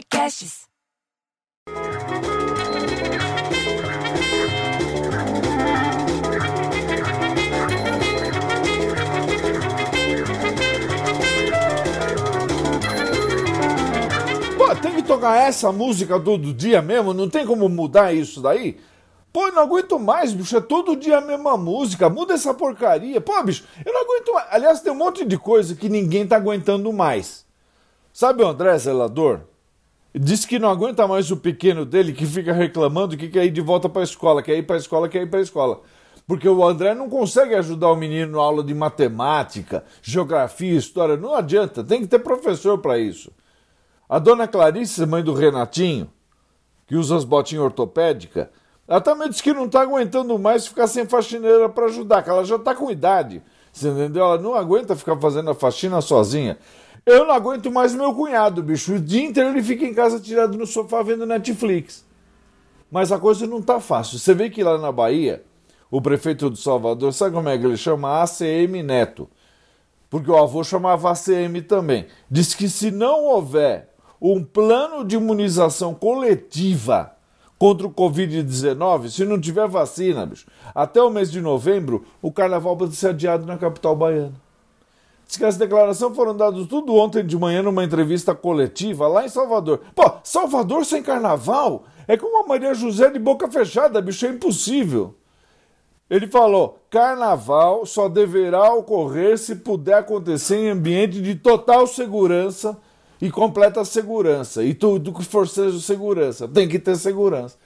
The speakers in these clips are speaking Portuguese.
podcasts. Pô, tem que tocar essa música todo dia mesmo? Não tem como mudar isso daí? Pô, eu não aguento mais, bicho. É todo dia a mesma música. Muda essa porcaria. Pô, bicho, eu não aguento mais. Aliás, tem um monte de coisa que ninguém tá aguentando mais. Sabe o André Zelador? Disse que não aguenta mais o pequeno dele que fica reclamando que quer ir de volta para a escola, quer ir para a escola, quer ir para a escola. Porque o André não consegue ajudar o menino na aula de matemática, geografia, história. Não adianta, tem que ter professor para isso. A dona Clarice, mãe do Renatinho, que usa as botinhas ortopédicas, ela também disse que não está aguentando mais ficar sem faxineira para ajudar, que ela já está com idade. Você entendeu? Ela não aguenta ficar fazendo a faxina sozinha. Eu não aguento mais meu cunhado, bicho. O dia inteiro ele fica em casa tirado no sofá vendo Netflix. Mas a coisa não tá fácil. Você vê que lá na Bahia, o prefeito de Salvador, sabe como é que ele chama? ACM Neto. Porque o avô chamava ACM também. Diz que se não houver um plano de imunização coletiva contra o Covid-19, se não tiver vacina, bicho, até o mês de novembro, o carnaval pode ser adiado na capital baiana. Diz que as declarações foram dadas tudo ontem de manhã numa entrevista coletiva lá em Salvador. Pô, Salvador sem carnaval? É como a Maria José de boca fechada, bicho, é impossível. Ele falou: carnaval só deverá ocorrer se puder acontecer em ambiente de total segurança e completa segurança. E tudo que for seja segurança. Tem que ter segurança.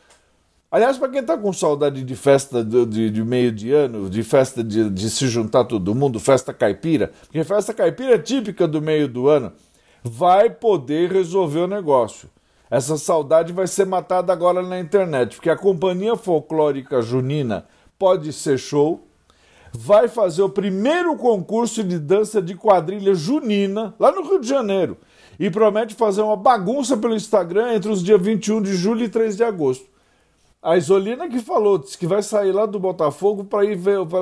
Aliás, para quem está com saudade de festa de, de, de, meio de ano, de festa de, de se juntar todo mundo, festa caipira, porque festa caipira é típica do meio do ano, vai poder resolver o negócio. Essa saudade vai ser matada agora na internet, porque a Companhia Folclórica Junina pode ser show, vai fazer o primeiro concurso de dança de quadrilha junina lá no Rio de Janeiro e promete fazer uma bagunça pelo Instagram entre os dias 21 de julho e 3 de agosto. A Isolina que falou, disse que vai sair lá do Botafogo para ir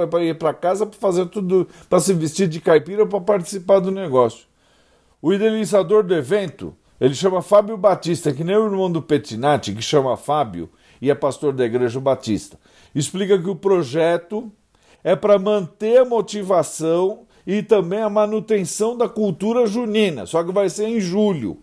para ir para casa para fazer tudo, para se vestir de caipira para participar do negócio. O idealizador do evento, ele chama Fábio Batista, que nem o irmão do Petinati, que chama Fábio e é pastor da Igreja Batista. Explica que o projeto é para manter a motivação e também a manutenção da cultura junina, só que vai ser em julho.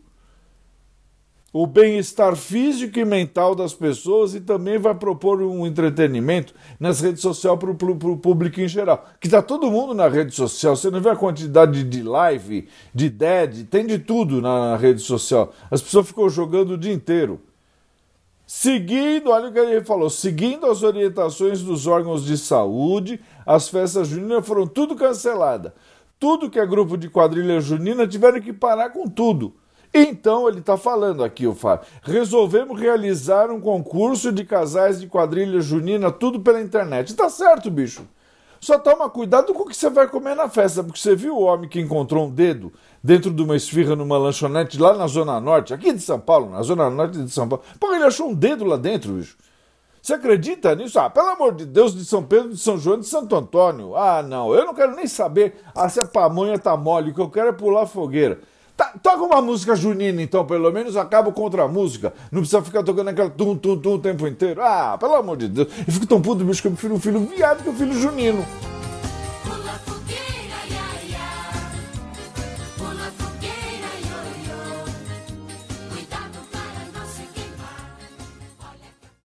O bem-estar físico e mental das pessoas e também vai propor um entretenimento nas redes sociais para o público em geral. Que está todo mundo na rede social. Você não vê a quantidade de live, de dead, tem de tudo na, rede social. As pessoas ficam jogando o dia inteiro. Seguindo, olha o que ele falou, seguindo as orientações dos órgãos de saúde, as festas juninas foram tudo canceladas. Tudo que é grupo de quadrilha junina tiveram que parar com tudo. Então ele está falando aqui, o Fábio. Resolvemos realizar um concurso de casais de quadrilha junina, tudo pela internet. Tá certo, bicho. Só toma cuidado com o que você vai comer na festa, porque você viu o homem que encontrou um dedo dentro de uma esfirra numa lanchonete lá na Zona Norte, aqui de São Paulo, na Zona Norte de São Paulo. Pô, ele achou um dedo lá dentro, bicho. Você acredita nisso? Ah, pelo amor de Deus, de São Pedro, de São João, de Santo Antônio. Ah, não, eu não quero nem saber ah, se a pamonha tá mole, o que eu quero é pular fogueira. Tá, toca uma música junina, então, pelo menos acaba contra a música. Não precisa ficar tocando aquela tum, tum, tum o tempo inteiro. Ah, pelo amor de Deus. Eu fico tão puto, bicho, que eu prefiro um filho viado que um filho junino.